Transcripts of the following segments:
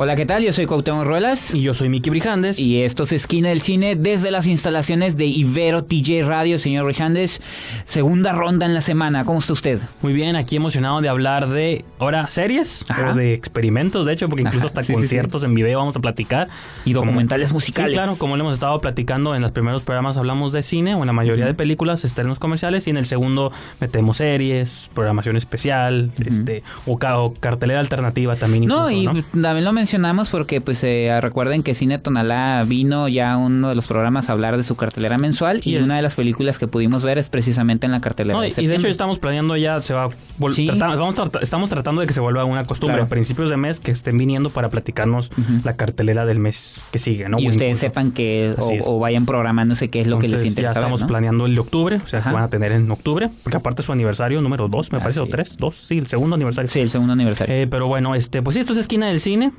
Hola, ¿qué tal? Yo soy Cuauhtémoc Ruelas. Y yo soy Miki Brijandes. Y esto es Esquina del Cine desde las instalaciones de Ibero TJ Radio. Señor Brijandes, segunda ronda en la semana. ¿Cómo está usted? Muy bien, aquí emocionado de hablar de, ahora, series Ajá. o de experimentos, de hecho, porque incluso Ajá, hasta sí, sí, conciertos en video vamos a platicar. Y documentales Como- musicales. Sí, claro, como lo hemos estado platicando en los primeros programas hablamos de cine, o en la mayoría de películas, estrenos comerciales, y en el segundo metemos series, programación especial, este, o, o cartelera alternativa también No, incluso, y ¿no? también lo mencionamos porque pues eh, recuerden que Cine Tonalá vino ya a uno de los programas a hablar de su cartelera mensual y, Y el- una de las películas que pudimos ver es precisamente en la cartelera No, de y de hecho estamos planeando ya, se va Sí. vamos estamos tratando de que se vuelva una costumbre Claro. a principios de mes que estén viniendo para platicarnos la cartelera del mes que sigue, ¿no? y O ustedes incluso- sepan que o, o vayan programándose qué es lo que les interesa Ya estamos ver, ¿no? planeando el de octubre, o sea, Ajá. que van a tener en octubre, porque aparte es su aniversario número 2, me Ah, parece, sí. o 3, 2, sí, el segundo aniversario. Sí, el segundo aniversario. Eh, pero bueno, este, pues sí, esto es Esquina del Cine.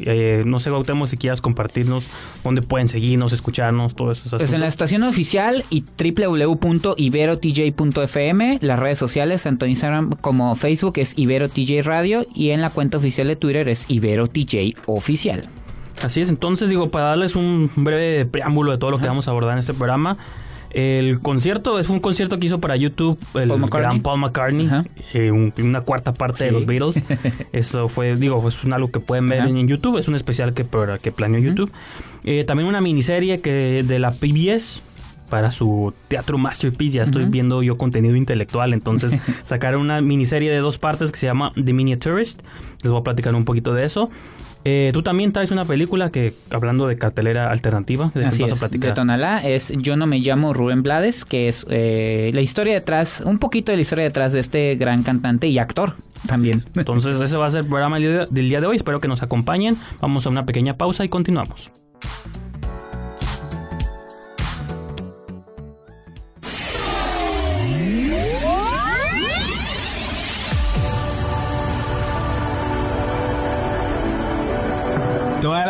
Eh, no sé, Gautemo, si quieras compartirnos dónde pueden seguirnos, escucharnos, todo eso. Pues en la estación oficial y www.iberotj.fm, las redes sociales, tanto Instagram como Facebook es IberoTJ Radio y en la cuenta oficial de Twitter es IberoTJ Oficial. Así es, entonces digo, para darles un breve preámbulo de todo lo que vamos a abordar en este programa. El concierto es un concierto que hizo para YouTube el Paul gran Paul McCartney, eh, un- una cuarta parte de los Beatles. Eso fue, digo, es algo que pueden ver Ajá. en YouTube, es un especial que, para- que planeó YouTube. Eh, también una miniserie que de la PBS para su Teatro Masterpiece, ya estoy viendo yo contenido intelectual, entonces sacaron una miniserie de dos partes que se llama The Miniaturist, les voy a platicar un poquito de eso. Eh, tú también traes una película que, hablando de cartelera alternativa, ¿de Así vas a es, de platicar? Tonalá es Yo no me llamo Rubén Blades, que es eh, la historia detrás, un poquito de la historia detrás de este gran cantante y actor también. Entonces ese va a ser el programa del día de hoy. Espero que nos acompañen. Vamos a una pequeña pausa y continuamos.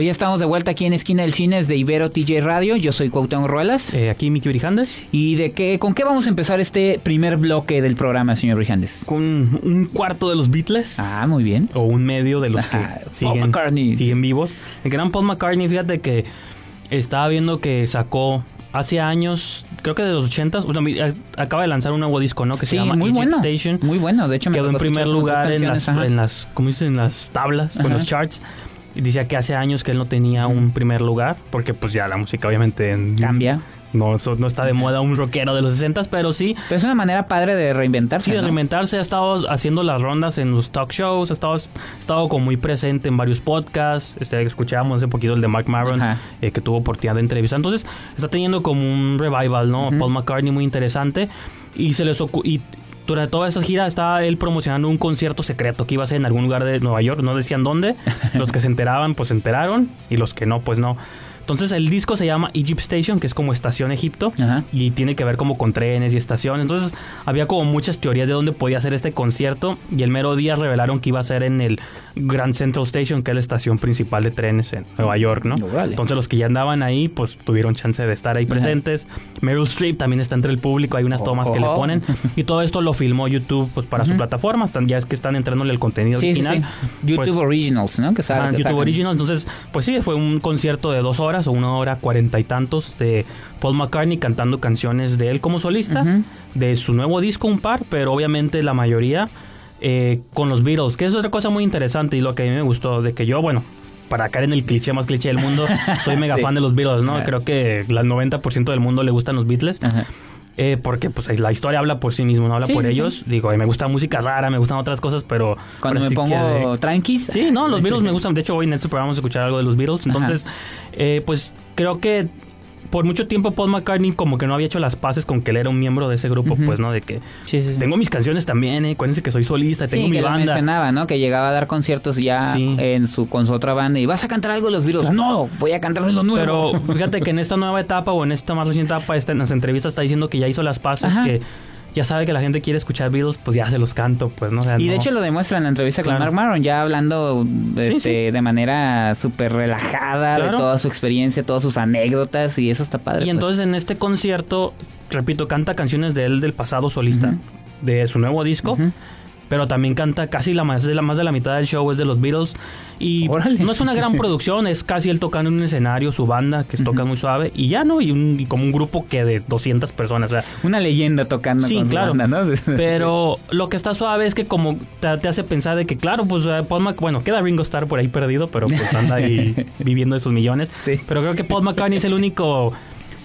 Hoy ya estamos de vuelta aquí en Esquina del Cine de Ibero TJ Radio. Yo soy Cuauhtémoc Ruelas. Eh, aquí Miki Brijandes ¿Y de qué, con qué vamos a empezar este primer bloque del programa, señor Brijandes? con un cuarto de los Beatles. Ah, muy bien. O un medio de los que Ajá, Paul siguen, McCartney. siguen vivos. El gran Paul McCartney, fíjate que estaba viendo que sacó hace años, creo que de los 80s, bueno, eh, acaba de lanzar un nuevo disco, ¿no? Que Sí, se llama muy Egypt bueno. Station. Muy bueno, de hecho me quedó en primer lugar en las, ajá. en las, ¿cómo dicen? En las tablas, o en Ajá. los charts. Y decía que hace años que él no tenía un primer lugar, porque pues ya la música obviamente en- Cambia. No, no está de moda un rockero de los 60 pero sí, Pero es una manera padre de reinventarse. sí de ¿no? reinventarse. Ha estado haciendo las rondas en los talk shows, ha estado, ha estado como muy presente en varios podcasts. Este, escuchábamos hace poquito el de Mark Maron, eh, que tuvo oportunidad de entrevista. Entonces, está teniendo como un revival, ¿no? Paul McCartney muy interesante. Y se les y durante toda esa gira estaba él promocionando un concierto secreto que iba a ser en algún lugar de Nueva York. No decían dónde. los que se enteraban, pues se enteraron. Y los que no, pues no. Entonces el disco se llama Egypt Station, que es como estación Egipto, Ajá. y tiene que ver como con trenes y estaciones. Entonces había como muchas teorías de dónde podía ser este concierto y el mero día revelaron que iba a ser en el Grand Central Station, que es la estación principal de trenes en Nueva York, ¿no? Órale. Entonces los que ya andaban ahí, pues tuvieron chance de estar ahí presentes. Meryl Streep también está entre el público, hay unas tomas que le ponen y todo esto lo filmó YouTube pues para su plataforma. Están, ya es que están entrándole el contenido Sí, sí, original. sí. YouTube Pues, Originals, ¿no? Que sabe, Ajá, que YouTube sacan. Original. Entonces, pues sí, fue un concierto de dos horas o una hora cuarenta y tantos de Paul McCartney cantando canciones de él como solista, de su nuevo disco un par, pero obviamente la mayoría eh, con los Beatles, que es otra cosa muy interesante y lo que a mí me gustó, de que yo, bueno, para caer en el cliché más cliché del mundo, soy mega Sí. fan de los Beatles, ¿no? Creo que el 90% del mundo le gustan los Beatles. Eh, porque pues la historia habla por sí mismo, no habla Sí, por sí, ellos. Digo, me gusta música rara, me gustan otras cosas, pero... Cuando me pongo que- tranquis. Sí, no, los Beatles me gustan. De hecho, hoy en este programa vamos a escuchar algo de los Beatles. Entonces, eh, pues creo que por mucho tiempo Paul McCartney como que no había hecho las paces con que él era un miembro de ese grupo, pues, ¿no? De que Sí, sí, sí. tengo mis canciones también, eh. Acuérdense que soy solista, tengo mi que lo banda. mencionaba, ¿no? Que llegaba a dar conciertos ya en su con su otra banda y vas a cantar algo de los Beatles. No, voy a cantar de lo nuevo. Pero fíjate que en esta nueva etapa o en esta más reciente etapa, esta, en las entrevistas está diciendo que ya hizo las paces, Ajá. que ya sabe que la gente quiere escuchar Beatles, pues ya se los canto, pues, ¿no? O sea, y de no- hecho lo demuestra en la entrevista con. Mark Maron, ya hablando este, sí. de manera súper relajada de Claro. toda su experiencia, todas sus anécdotas y eso está padre. Y pues. entonces en este concierto, repito, canta canciones de él del pasado solista, de su nuevo disco. Pero también canta casi la más, de la más de la mitad del show es de los Beatles. Y Órale. no es una gran producción, es casi él tocando en un escenario, su banda, que toca muy suave. Y ya, ¿no? Y, un- y como un grupo que de 200 personas. O sea, Una leyenda tocando Sí, con su claro. banda, ¿no? Pero lo que está suave es que como te, te hace pensar de que, claro, pues eh, Paul Mc- bueno, queda Ringo Starr por ahí perdido, pero pues anda ahí viviendo de sus millones. Sí. Pero creo que Paul McCartney es el único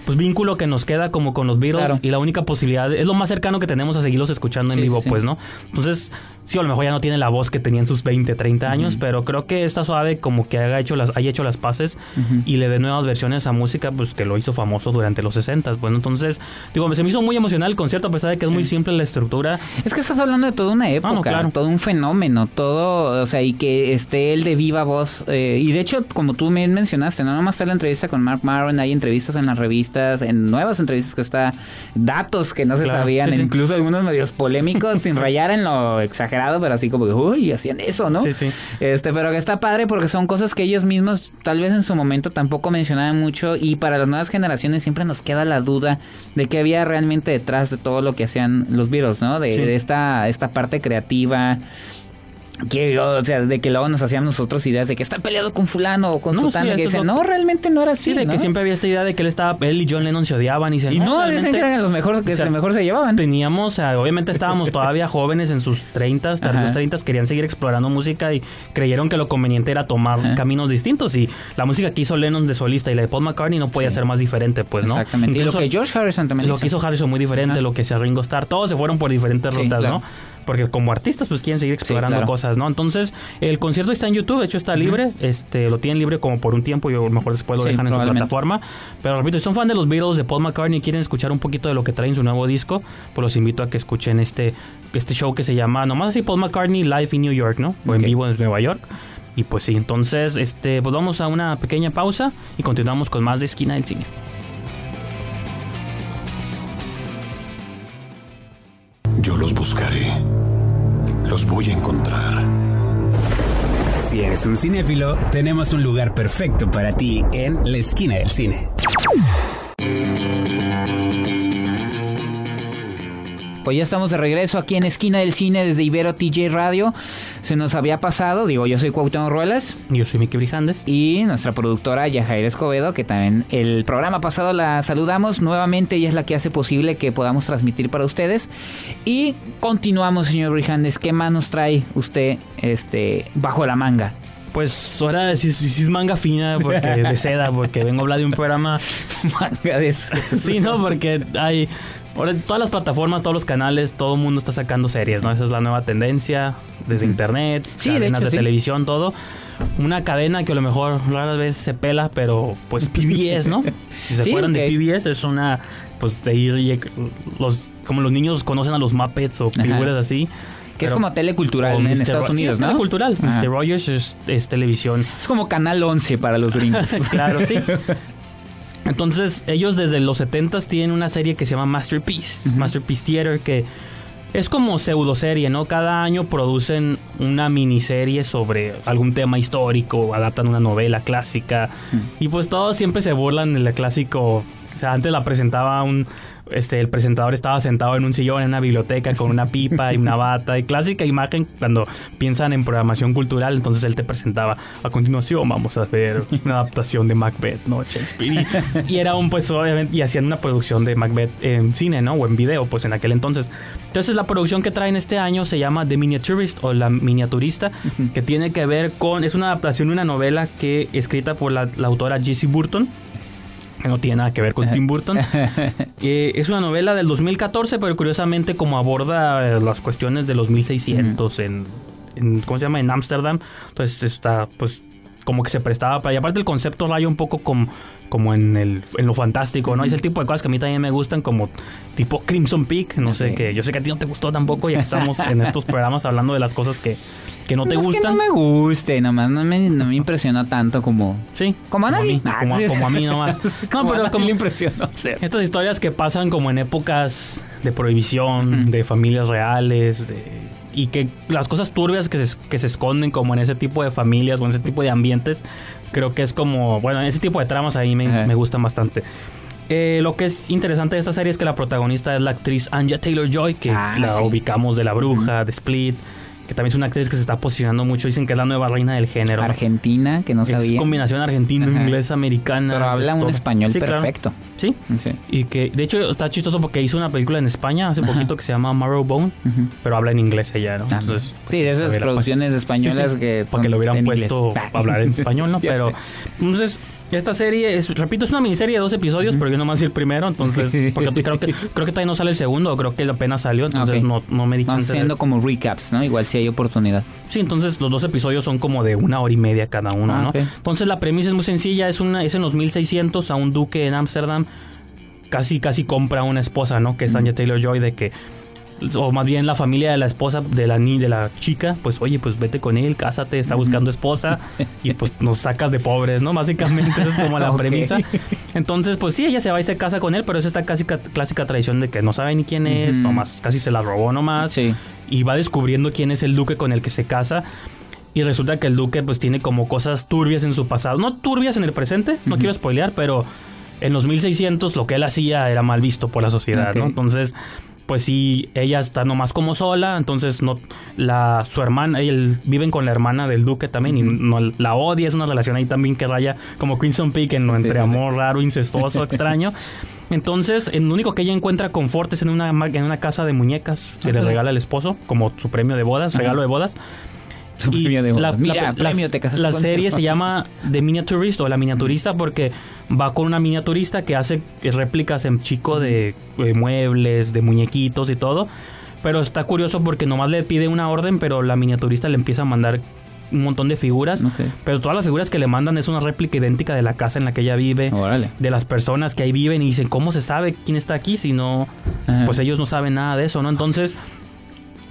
pues vínculo que nos queda como con los Beatles Claro. y la única posibilidad, es lo más cercano que tenemos a seguirlos escuchando en vivo, sí, pues, ¿no? Entonces, sí, a lo mejor ya no tiene la voz que tenía en sus 20, 30 años, pero creo que está suave como que haya hecho las, haya hecho las paces y le dé nuevas versiones a música, pues que lo hizo famoso durante los 60. Bueno, entonces, digo, se me hizo muy emocional el concierto, a pesar de que es muy simple la estructura. Es que estás hablando de toda una época, no, claro. todo un fenómeno, todo, o sea, y que esté él de viva voz. eh, y de hecho, como tú me mencionaste, no nomás está la entrevista con Mark Maron, hay entrevistas en las en nuevas entrevistas que está, datos que no se Claro, sabían, sí, sí. incluso algunos medios polémicos, sin rayar en lo exagerado, pero así como que, uy, hacían eso, ¿no? Sí, sí. Este, pero que está padre porque son cosas que ellos mismos tal vez en su momento tampoco mencionaban mucho y para las nuevas generaciones siempre nos queda la duda de qué había realmente detrás de todo lo que hacían los Beatles, ¿no? De, Sí. de esta, esta parte creativa. Que, o sea, de que luego nos hacíamos nosotros ideas de que está peleado con fulano o con No, sutano sí, que dicen, no, realmente no era así, Sí, de ¿no? que siempre había esta idea de que él estaba, él y John Lennon se odiaban y se Y no, dicen que eran los mejores, que o sea, mejor se llevaban. Teníamos, o sea, obviamente estábamos todavía jóvenes en sus 30, hasta Ajá. los 30 querían seguir explorando música y creyeron que lo conveniente era tomar Ajá. caminos distintos y la música que hizo Lennon de solista y la de Paul McCartney no podía ser más diferente, pues, ¿no? Exactamente. Incluso y lo que George Harrison también lo que hizo Harrison muy diferente, Ajá. lo que hizo Ringo Starr, todos se fueron por diferentes rutas, claro. ¿no? Porque como artistas pues quieren seguir explorando claro. cosas, ¿no? Entonces, el concierto está en YouTube, de hecho está libre, este lo tienen libre como por un tiempo y a lo mejor después lo Sí, dejan en su plataforma, pero repito, si son fan de los Beatles, de Paul McCartney y quieren escuchar un poquito de lo que trae en su nuevo disco, pues los invito a que escuchen este este show que se llama nomás así Paul McCartney Live in New York, ¿no? O en vivo en Nueva York. Y pues sí, entonces, este, pues vamos a una pequeña pausa y continuamos con más de Esquina del Cine. Yo los buscaré. Los voy a encontrar. Si eres un cinéfilo, tenemos un lugar perfecto para ti en la esquina del cine. Pues ya estamos de regreso aquí en Esquina del Cine desde Ibero TJ Radio. Se nos había pasado, digo, yo soy Cuauhtémoc Ruelas Yo soy Mickey Brijandes. y nuestra productora Yajair Escobedo, que también el programa pasado la saludamos. Nuevamente ella es la que hace posible que podamos transmitir para ustedes. Y continuamos, señor Brijandes. ¿Qué más nos trae usted este, bajo la manga? Pues ahora sí, sí- sí es manga fina porque de seda, porque vengo a hablar de un programa. Manga de... Sí, no, porque hay ahora en todas las plataformas, todos los canales, todo el mundo está sacando series, ¿no? Esa es la nueva tendencia desde internet, Sí, de cadenas hecho, de, sí. televisión, todo. Una cadena que a lo mejor raras veces se pela, pero pues PBS, ¿no? Si se Sí, acuerdan de es- PBS es una pues de ir los como los niños conocen a los Muppets o Ajá. figuras así. Que es pero- como telecultural en Mr. Estados Ro- Unidos, sí, es ¿no? cultural. Ajá. Mr. Rogers es, es televisión. Es como Canal 11 para los gringos. claro, sí. Entonces, ellos desde los 70s tienen una serie que se llama Masterpiece, Masterpiece Theater, que es como pseudoserie, ¿no? Cada año producen una miniserie sobre algún tema histórico, adaptan una novela clásica, y pues todos siempre se burlan del clásico. O sea, antes la presentaba un. Este, el presentador estaba sentado en un sillón en una biblioteca con una pipa y una bata y clásica imagen cuando piensan en programación cultural entonces él te presentaba. A continuación vamos a ver una adaptación de Macbeth no Shakespeare. Y, y era un pues obviamente y hacían una producción de Macbeth en cine no o en video pues en aquel entonces. Entonces la producción que traen este año se llama The Miniaturist o la miniaturista que tiene que ver con es una adaptación de una novela que escrita por la, la autora Jessie Burton no tiene nada que ver con Tim Burton. Eh, es una novela del 2014, pero curiosamente como aborda eh, las cuestiones de los 1600 en, en, ¿cómo se llama? En Ámsterdam. Entonces está, pues, como que se prestaba para... Y aparte el concepto raya un poco como, como en, el, en lo fantástico, ¿no? Es el tipo de cosas que a mí también me gustan, como tipo Crimson Peak, no sé, Ok. que yo sé que a ti no te gustó tampoco, ya que estamos en estos programas hablando de las cosas que, que no te es que gustan. no me guste, nomás no me, no me impresionó tanto como... Sí. Como a nadie. mí, Ah, como, sí. como a mí nomás. No, Como a pero como impresionó. estas historias que pasan como en épocas de prohibición, de familias reales, de- y que las cosas turbias que se, que se esconden como en ese tipo de familias o en ese tipo de ambientes, creo que es como, bueno, ese tipo de tramas ahí me, me gustan bastante. Eh, lo que es interesante de esta serie es que la protagonista es la actriz Anja Taylor Joy, que Ah, la sí. ubicamos de La Bruja, de Split, que también es una actriz que se está posicionando mucho. Dicen que es la nueva reina del género. Argentina, que no Es sabía. combinación argentina, Ajá. inglesa, americana. Pero habla un todo. español Sí, claro. perfecto. Sí. Sí. Y que, de hecho, está chistoso porque hizo una película en España hace poquito que se llama Marrowbone, Ujú. pero habla en inglés ella, ¿no? Ah, Entonces, sí, de esas producciones españolas sí, que Porque lo hubieran puesto inglés. a hablar en español, ¿no? Pero, entonces, esta serie, es, repito, es una miniserie de dos episodios, pero yo nomás el primero, entonces, Sí. porque creo que, creo que todavía no sale el segundo, o creo que apenas salió, entonces no, no me di Van siendo como recaps, ¿no? Igual si hay oportunidad. Sí, entonces los dos episodios son como de una hora y media cada uno, Ah, ¿no? Entonces la premisa es muy sencilla, es una es en los 1600 a un duque en Ámsterdam casi casi compra una esposa, ¿no? Que es Anya Taylor-Joy de que o más bien la familia de la esposa de la ni de la chica, pues oye, pues vete con él, cásate, está buscando esposa y pues nos sacas de pobres, ¿no? Básicamente esa es como la premisa. Entonces, pues sí, ella se va y se casa con él, pero es esta casi ca- clásica tradición de que no sabe ni quién es, Ujú. nomás casi se la robó nomás Sí. y va descubriendo quién es el duque con el que se casa. Y resulta que el duque pues tiene como cosas turbias en su pasado. No turbias en el presente, no quiero spoilear, pero en los 1600 lo que él hacía era mal visto por la sociedad. ¿no? Entonces, pues sí, ella está nomás como sola, entonces no la su hermana, él viven con la hermana del duque también y no la odia, es una relación ahí también que raya como Crimson Peak en Sí, entre sí, amor raro, incestuoso, extraño. Entonces, en lo único que ella encuentra confort es en una, en una casa de muñecas que le regala el esposo como su premio de bodas, Ajá. regalo de bodas. Premio de la, Mira, la- premio, la- te casaste la con- serie se llama The Miniaturist o La Miniaturista porque va con una miniaturista que hace réplicas en chico de, eh, muebles, de muñequitos y todo. Pero está curioso porque nomás le pide una orden, pero la miniaturista le empieza a mandar un montón de figuras. Pero todas las figuras que le mandan es una réplica idéntica de la casa en la que ella vive. Órale. De las personas que ahí viven y dicen, ¿cómo se sabe quién está aquí si no, Ajá. pues ellos no saben nada de eso, ¿no? Entonces,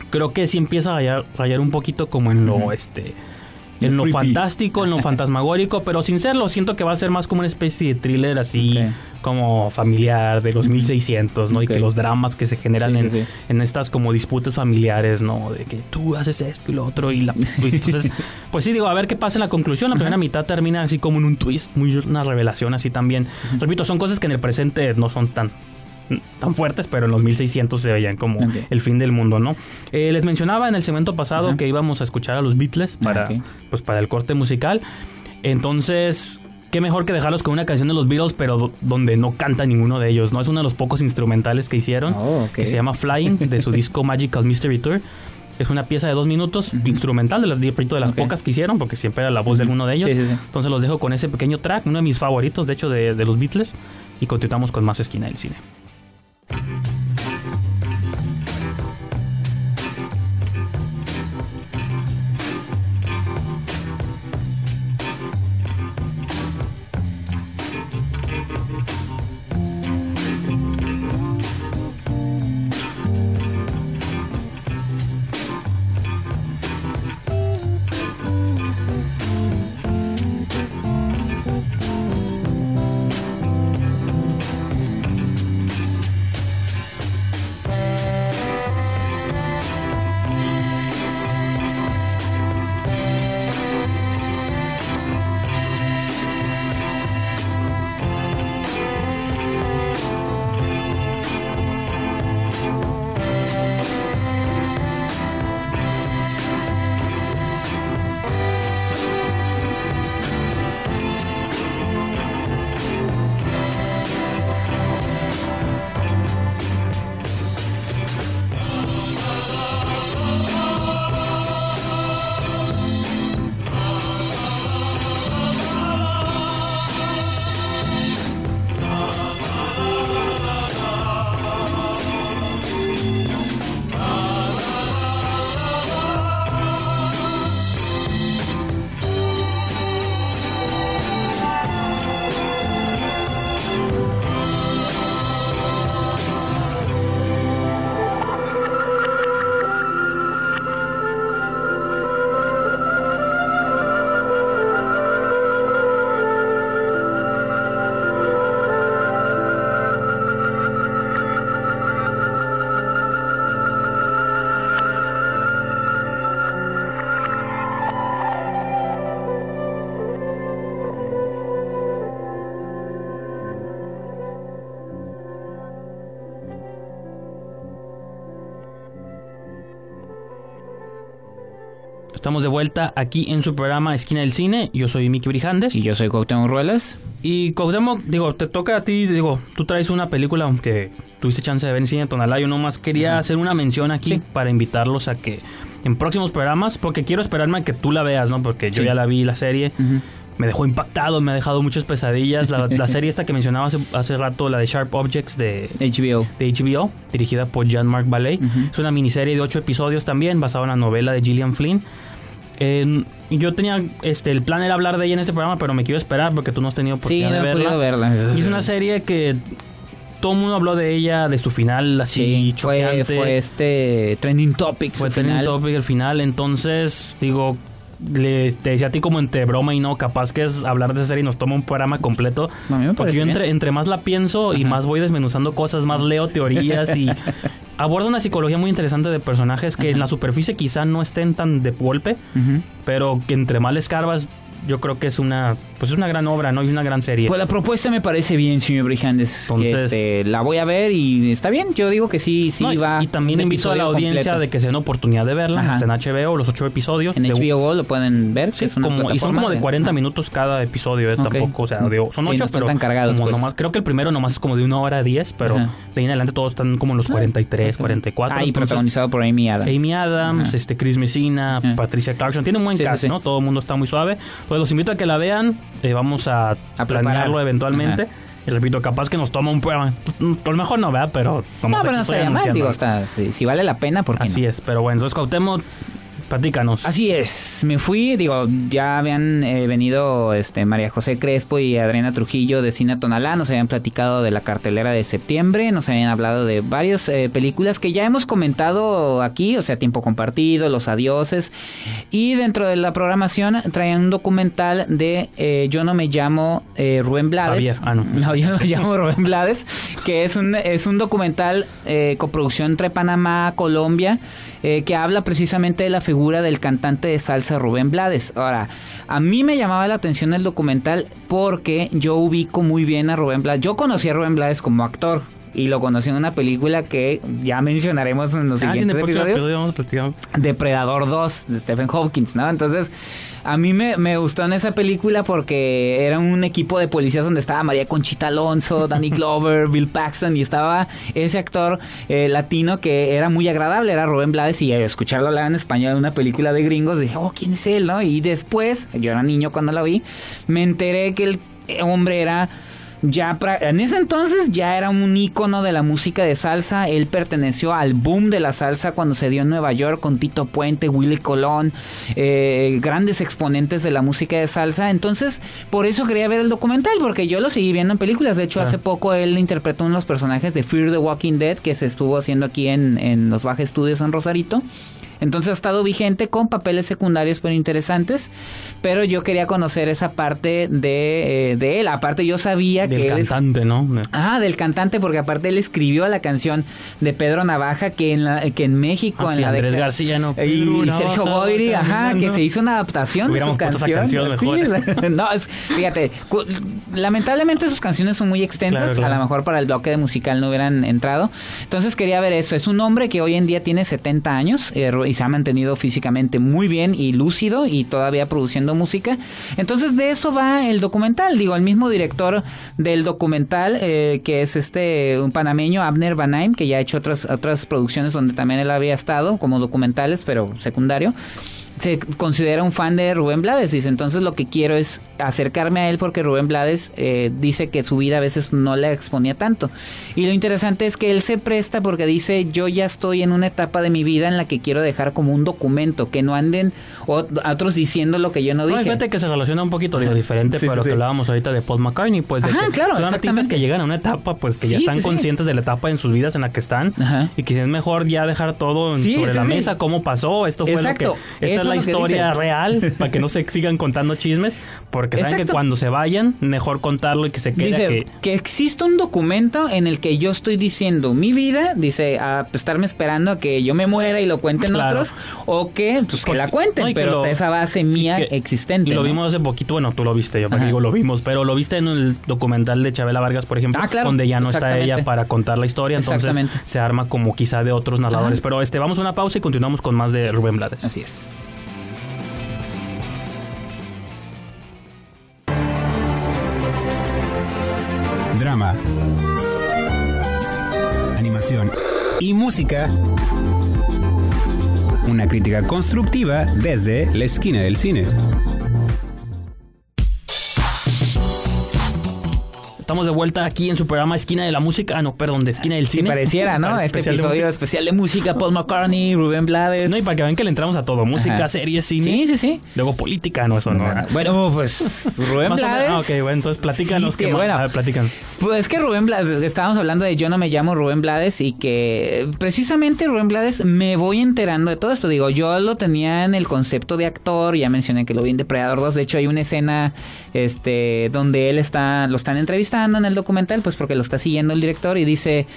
creo que sí empieza a rayar, un poquito como en lo, este, en lo fantástico, en lo fantasmagórico, pero sin serlo, siento que va a ser más como una especie de thriller así, como familiar de los 1600, ¿no? Y que los dramas que se generan Sí, en, sí. en estas como disputas familiares, ¿no? De que tú haces esto y lo otro y la... y entonces, pues sí, digo, a ver qué pasa en la conclusión. La primera mitad termina así como en un twist, muy una revelación así también. Repito, son cosas que en el presente no son tan tan fuertes, pero en los 1600 se veían como el fin del mundo, ¿no? Eh, les mencionaba en el segmento pasado que íbamos a escuchar a los Beatles para, pues, para el corte musical. Entonces, qué mejor que dejarlos con una canción de los Beatles, pero do- donde no canta ninguno de ellos, ¿no? Es uno de los pocos instrumentales que hicieron, Oh, que se llama Flying, de su disco Magical Mystery Tour. Es una pieza de dos minutos, instrumental, de las, de las pocas que hicieron, porque siempre era la voz de alguno de ellos. Sí, sí, sí. Entonces los dejo con ese pequeño track, uno de mis favoritos, de hecho, de, de los Beatles. Y continuamos con más esquina del cine. Estamos de vuelta aquí en su programa Esquina del Cine. Yo soy Miki Brijandes. Y yo soy Cuauhtémoc Ruelas. Y Cuauhtémoc, digo, te toca a ti, digo, tú traes una película que tuviste chance de ver en cine Tonalá. Yo nomás quería hacer una mención aquí Sí. para invitarlos a que en próximos programas, porque quiero esperarme a que tú la veas, ¿no? Porque yo Sí. ya la vi, la serie. Ujú. Me dejó impactado, me ha dejado muchas pesadillas. La, la serie esta que mencionaba hace, hace rato, la de Sharp Objects de, HBO. de HBO, dirigida por Jean-Marc Vallée. Ujú. Es una miniserie de ocho episodios también, basada en la novela de Gillian Flynn. Eh, yo tenía, este, el plan era hablar de ella en este programa, pero me quiero esperar porque tú no has tenido Sí, oportunidad no de verla. Y es una serie que todo el mundo habló de ella, de su final así Sí, fue, choqueante. fue este trending topics Fue trending final. topic al final, entonces digo, le, te decía a ti como entre broma y no, capaz que es hablar de esa serie y nos toma un programa completo. Porque yo entre, entre más la pienso y más voy desmenuzando cosas, más leo teorías y aborda una psicología muy interesante de personajes que en la superficie quizá no estén tan de golpe, pero que entre más escarbas, yo creo que es una, pues es una gran obra, ¿no? Y una gran serie. Pues la propuesta me parece bien, señor Brijandes. Entonces- Este, la voy a ver y está bien. Yo digo que sí, sí No, va. y también invito a la audiencia completo. de que se den oportunidad de verla. Ajá. Está en HBO, los ocho episodios. En de- HBO lo pueden ver. que es una como- y son como de 40 ajá. minutos cada episodio, eh, tampoco, o sea, de- son Sí, 8, no están pero tan cargados, como pues. nomás, creo que el primero nomás es como de una hora 10, pero Ajá. de ahí en adelante todos están como en los 43, 44. Ah, y entonces, protagonizado por Amy Adams. Amy Adams, este Chris Messina. Patricia Clarkson, tiene un buen cast. ¿no? Todo el mundo está muy suave. Entonces los invito a que la vean, eh, vamos a, A planearlo eventualmente. Ajá. Y repito, capaz que nos toma un programa. A lo mejor no, ¿verdad? Pero No, nomás pero no estaría mal. Digo, si, si vale la pena, ¿por qué Así no? es, pero bueno, entonces Cuauhtémoc, platícanos. Así es, me fui, digo, ya habían eh, venido este María José Crespo y Adriana Trujillo de Cine Tonalá, nos habían platicado de la cartelera de septiembre, nos habían hablado de varias eh, películas que ya hemos comentado aquí, o sea, Tiempo Compartido, Los Adioses, y dentro de la programación traían un documental de eh, Yo no me llamo eh, Rubén Blades. Ah, no. yo no me llamo Rubén Blades, que es un, es un documental coproducción entre Panamá, Colombia, que habla precisamente de la figura del cantante de salsa Rubén Blades. Ahora, a mí me llamaba la atención el documental porque yo ubico muy bien a Rubén Blades. Yo conocí a Rubén Blades como actor. Y lo conocí en una película que ya mencionaremos en los Ah, siguientes episodios. episodio. Depredador 2 de Stephen Hawkins, ¿no? Entonces, a mí me, me gustó en esa película porque era un equipo de policías donde estaba María Conchita Alonso, Danny Glover, Bill Paxton y estaba ese actor eh, latino que era muy agradable, era Rubén Blades y escucharlo hablar en español en una película de gringos, dije, oh, ¿quién es él, no? Y después, yo era niño cuando la vi, me enteré que el hombre era ya en ese entonces ya era un ícono de la música de salsa. Él perteneció al boom de la salsa cuando se dio en Nueva York con Tito Puente, Willy Colón, eh, grandes exponentes de la música de salsa. Entonces, por eso quería ver el documental, porque yo lo seguí viendo en películas. De hecho, hace poco él interpretó uno de los personajes de Fear the Walking Dead que se estuvo haciendo aquí en, en los Baja Estudios en Rosarito. Entonces ha estado vigente con papeles secundarios pero interesantes. Pero yo quería conocer esa parte de, eh, de él. Aparte yo sabía Del que es- cantante, ¿no? Ah, del cantante, porque aparte él escribió la canción de Pedro Navaja que en, la, que en México, Ah, en sí, la Andrés década- García, ¿no? Y, Sergio Goyri, ajá, que se hizo una adaptación Hubiéramos de su puesto esa canción. canción Sí, no, es- fíjate, lamentablemente sus canciones son muy extensas, Claro, claro. a lo mejor para el bloque de musical no hubieran entrado. Entonces quería ver eso. Es un hombre que hoy en día tiene 70 años eh, y se ha mantenido físicamente muy bien y lúcido y todavía produciendo música. Entonces de eso va el documental. Digo, el mismo director del documental, eh, que es este un panameño, Abner Banaim, que ya ha hecho otras, otras producciones donde también él había estado como documentales, pero secundario se considera un fan de Rubén Blades. Dice, entonces lo que quiero es acercarme a él porque Rubén Blades eh, dice que su vida a veces no le exponía tanto. Y lo interesante es que él se presta porque dice, yo ya estoy en una etapa de mi vida en la que quiero dejar como un documento, que no anden o- otros diciendo lo que yo no No, dije. fíjate que se relaciona un poquito digo, diferente Sí, para sí, lo que sí. hablábamos ahorita de Paul McCartney, pues de Ajá, que claro, son artistas que llegan a una etapa pues que ya están sí, sí. conscientes de la etapa en sus vidas en la que están Ajá. y que es mejor ya dejar todo sobre sí, la sí. mesa, cómo pasó, esto fue Exacto, lo que esta es la historia real para que no se sigan contando chismes, porque saben que cuando se vayan, mejor contarlo y que se quede Dice que que... existe un documento en el que yo estoy diciendo mi vida, dice, a estarme esperando a que yo me muera y lo cuenten Claro. otros, o que pues que Porque- la cuenten, no, pero lo- hasta esa base mía y que- existente. Y lo ¿no? vimos hace poquito, bueno, tú lo viste, yo digo lo vimos, pero lo viste en el documental de Chabela Vargas, por ejemplo, Ah, claro, donde ya no está ella para contar la historia, entonces se arma como quizá de otros narradores. Ajá. Pero este, vamos a una pausa y continuamos con más de Rubén Blades. Así es. Música. Una crítica constructiva desde la esquina del cine. Estamos de vuelta aquí en su programa Esquina de la Música. Ah, no, perdón, de Esquina del Si Cine. pareciera, ¿no? Este Especial de episodio música. especial de música, Paul McCartney, Rubén Blades. No, y para que vean que le entramos a todo. Música, Ajá. series, cine. Sí, sí, sí. Luego política, no, eso no. Bueno, pues Rubén Blades. Ah, ok, bueno, entonces platícanos Sí, que que bueno. A ver, platican. Pues es que Rubén Blades, estábamos hablando de yo no me llamo Rubén Blades y que precisamente Rubén Blades me voy enterando de todo esto. Digo, yo lo tenía en el concepto de actor, ya mencioné que lo vi en Depredador 2. De hecho, hay una escena este, donde él está, lo están entrevistando en el documental, pues porque lo está siguiendo el director y dice.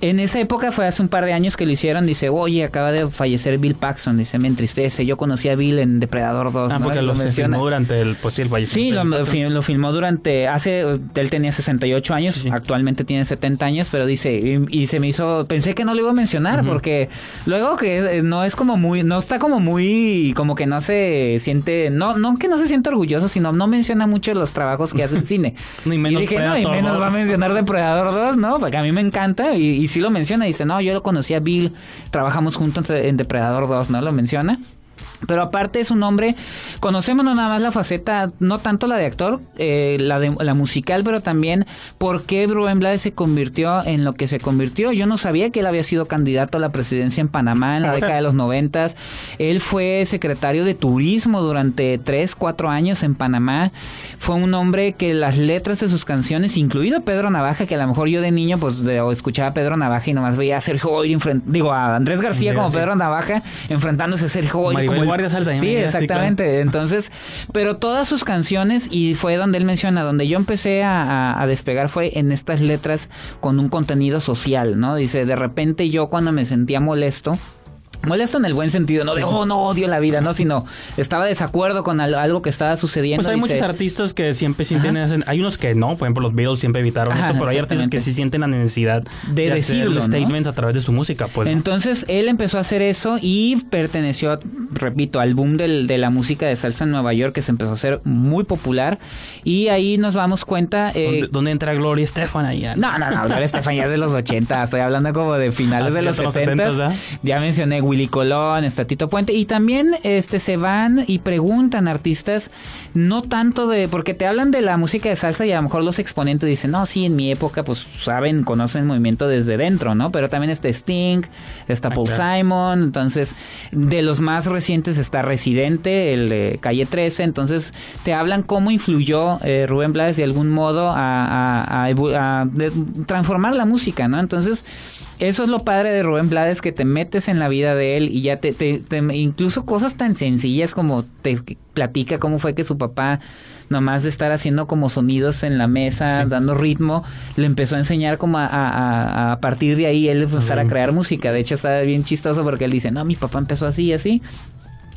En esa época fue hace un par de años que lo hicieron. Dice, oye, acaba de fallecer Bill Paxton. Dice, me entristece. Yo conocí a Bill en Depredador 2. Ah, ¿no? porque lo, menciona. filmó durante el, pues sí, el Sí, fallecimiento. lo, del lo lo filmó durante, hace, él tenía 68 años, Sí. actualmente tiene 70 años, pero dice, y, y se me hizo, pensé que no lo iba a mencionar, porque luego que eh, no es como muy, no está como muy, como que no se siente, no, no que no se siente orgulloso, sino no menciona mucho los trabajos que hace en cine. Ni menos y dije, no, y menos ¿no? va a mencionar Depredador 2, ¿no? Porque a mí me encanta, y, y sí lo menciona, dice, no, yo lo conocí a Bill, trabajamos juntos en Depredador 2, ¿no? Lo menciona. Pero aparte es un hombre, conocemos no nada más la faceta, no tanto la de actor, eh, la de la musical, pero también por qué Rubén Blades se convirtió en lo que se convirtió. Yo no sabía que él había sido candidato a la presidencia en Panamá en la década de los noventas. Él fue secretario de turismo durante tres, cuatro años en Panamá. Fue un hombre que las letras de sus canciones, incluido Pedro Navaja, que a lo mejor yo de niño pues de- o escuchaba a Pedro Navaja y nomás veía a Sergio enfrent- digo a Andrés García Andrés, como. Pedro Navaja enfrentándose a Sergio Sí, exactamente. Entonces, pero todas sus canciones, y fue donde él menciona, donde yo empecé a, a- a despegar fue en estas letras con un contenido social, ¿no? Dice, de repente yo cuando me sentía molesto, Molesto en el buen sentido, no de, oh, no odio la vida, no, sino estaba de desacuerdo con al- algo que estaba sucediendo. Pues hay muchos artistas que siempre sienten Ajá. Hay unos que no, por ejemplo, los Beatles siempre evitaron Ajá, eso, pero hay artistas que sí sienten la necesidad De hacer decirlo, ¿no? statements a través de su música. Pues. Entonces él empezó a hacer eso y perteneció, repito, al boom del- de la música de salsa en Nueva York que se empezó a hacer muy popular y ahí nos damos cuenta... eh, ¿Dónde, dónde entra Gloria Estefan ahí? no, no, no, Gloria Estefan ya de los 80, estoy hablando como de finales Ah, de los hasta los 70. 70s, ¿verdad? ya mencioné Willy Colón, Estatito Puente y también este se van y preguntan artistas no tanto de porque te hablan de la música de salsa y a lo mejor los exponentes dicen, "No, sí, en mi época pues saben, conocen el movimiento desde dentro, ¿no? Pero también está Sting, está Ah, Paul. Simon, entonces de los más recientes está Residente, el de Calle 13, entonces te hablan cómo influyó eh, Rubén Blades de algún modo a, a- a evu- a de- transformar la música, ¿no? Entonces eso es lo padre de Rubén Blades, que te metes en la vida de él y ya te, te- te- incluso cosas tan sencillas como te platica cómo fue que su papá, nomás de estar haciendo como sonidos en la mesa, dando ritmo, le empezó a enseñar como a, a- a- partir de ahí él empezar a crear música. De hecho está bien chistoso porque él dice, no, mi papá empezó así y así.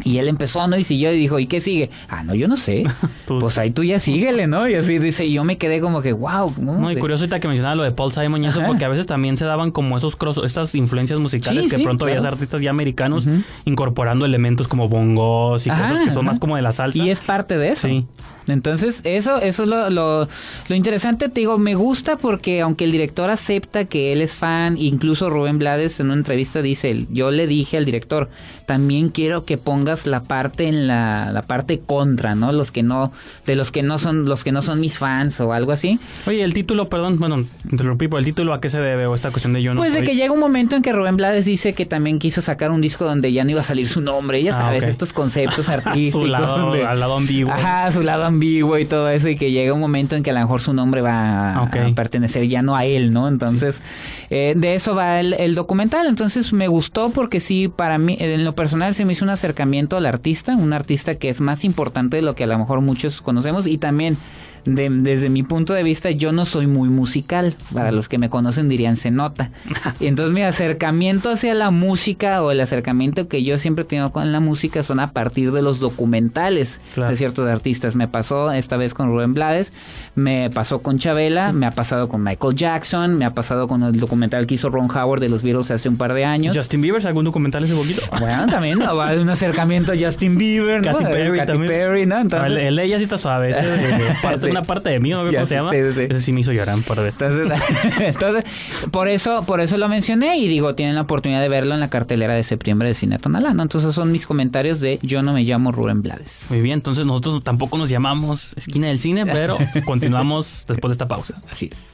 Y él empezó, ¿no? Y siguió y dijo, ¿y qué sigue? Ah, no, yo no sé. Pues ahí tú ya síguele, ¿no? Y así dice, y yo me quedé como que, wow. ¿no? No, y curioso ahorita que mencionaba lo de Paul Simon y eso, Ajá. porque a veces también se daban como esos cross, estas influencias musicales Sí, que sí, pronto veías claro. artistas ya americanos incorporando elementos como bongos y Ajá, cosas que son más como de la salsa. Y es parte de eso. Sí. Entonces, eso, eso es lo, lo, lo interesante, te digo, me gusta porque aunque el director acepta que él es fan, incluso Rubén Blades en una entrevista dice, yo le dije al director, también quiero que la parte en la, la parte contra, ¿no? Los que no, de los que no son, los que no son mis fans o algo así. Oye, el título, perdón, bueno, interrumpí, el título a qué se debe o esta cuestión de yo no Pues de que llega un momento en que Rubén Blades dice que también quiso sacar un disco donde ya no iba a salir su nombre, ya Ah, sabes, ok. estos conceptos artísticos. Su lado- donde- al lado ambiguo. Ajá, su lado ambiguo y todo eso, y que llega un momento en que a lo mejor su nombre va Ah, a pertenecer ya no a él, ¿no? Entonces, eh, de eso va el, el documental. Entonces, me gustó porque sí, para mí, en lo personal, se me hizo un acercamiento al artista, un artista que es más importante de lo que a lo mejor muchos conocemos, y también. De- desde mi punto de vista, yo no soy muy musical. Para los que me conocen dirían se nota. Y entonces mi acercamiento hacia la música o el acercamiento que yo siempre he tenido con la música son a partir de los documentales Claro. de ciertos artistas. Me pasó esta vez con Rubén Blades, me pasó con Chabela, me ha pasado con Michael Jackson, me ha pasado con el documental que hizo Ron Howard de los Beatles hace un par de años. Justin Bieber, algún documental hace poquito. Bueno, también ¿no? va de un acercamiento a Justin Bieber, ¿no? Katy Perry Katy. Perry, ¿no? No, Entonces, el, el ella sí está suave, ese parte Sí. Una parte de mí, no sé Ya cómo se llama. sí, sí, sí. Ese sí me hizo llorar por ver. Entonces, entonces, por eso, por eso lo mencioné y digo, tienen la oportunidad de verlo en la cartelera de septiembre de Cine Tonalá, ¿no? Entonces son mis comentarios de Yo no me llamo Rubén Blades. Muy bien, entonces nosotros tampoco nos llamamos Esquina del Cine, pero continuamos después de esta pausa. Así es.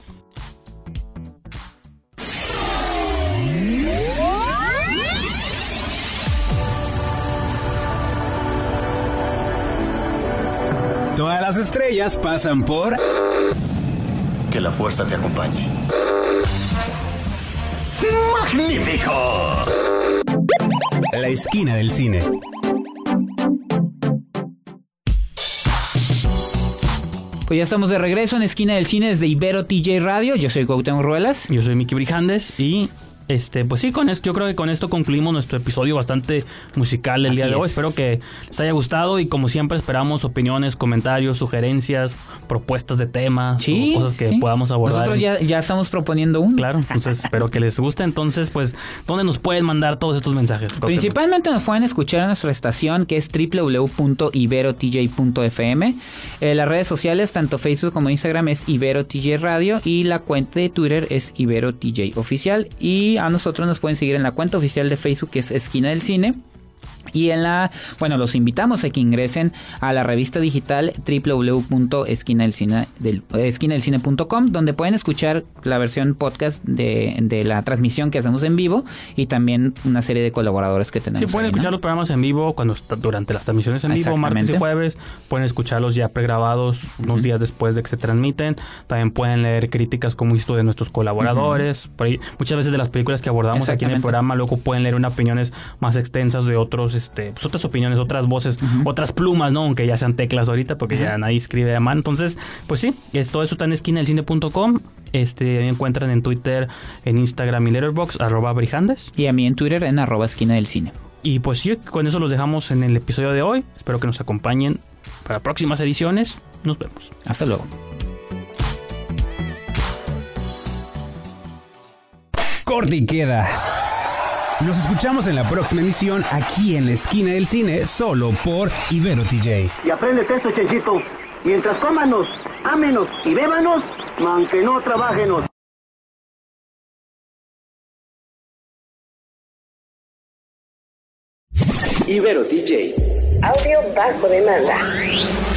Todas las estrellas pasan por... Que la fuerza te acompañe. ¡Magnífico! La esquina del cine. Pues ya estamos de regreso en Esquina del Cine desde Ibero TJ Radio. Yo soy Cuauhtémoc Ruelas. Yo soy Miki Brijandes y este, pues sí, con esto, yo creo que con esto concluimos nuestro episodio bastante musical el Así día de hoy. es. Espero que les haya gustado y como siempre esperamos opiniones, comentarios, sugerencias, propuestas de temas, Sí, cosas que sí. podamos abordar. Nosotros ya, ya estamos proponiendo uno. Claro, entonces espero que les guste. Entonces, pues, ¿dónde nos pueden mandar todos estos mensajes? Principalmente nos pueden escuchar en nuestra estación que es www.iberotj.fm. Eh, las redes sociales, tanto Facebook como Instagram, es IberoTJ Radio y la cuenta de Twitter es IberoTJ Oficial. Y a nosotros nos pueden seguir en la cuenta oficial de Facebook que es Esquina del Cine. Y en la, bueno, los invitamos a que ingresen a la revista digital www.esquinadelcine.com donde pueden escuchar la versión podcast de, de la transmisión que hacemos en vivo y también una serie de colaboradores que tenemos. Sí, pueden ahí, ¿no? escuchar los programas en vivo cuando está- durante las transmisiones en vivo, martes y jueves. Pueden escucharlos ya pregrabados unos días después de que se transmiten. También pueden leer críticas como esto de nuestros colaboradores. Por ahí, muchas veces de las películas que abordamos aquí en el programa, luego pueden leer unas opiniones más extensas de otros, este, pues otras opiniones, otras voces, otras plumas, ¿no? Aunque ya sean teclas ahorita, porque ya nadie escribe a mano. Entonces, pues sí, es, todo eso está en esquinadelcine.com. Este, ahí encuentran en Twitter, en Instagram y Letterboxd, arroba brijandes. Y a mí en Twitter en arroba esquina del cine. Y pues sí, con eso los dejamos en el episodio de hoy. Espero que nos acompañen para próximas ediciones. Nos vemos. Hasta luego. Corte y queda. Nos escuchamos en la próxima emisión aquí en la esquina del cine, solo por Ibero TJ. Y apréndete esto, Chenchito. Mientras cómanos, ámenos y bébanos, aunque no trabajenos. Ibero DJ. Audio bajo demanda.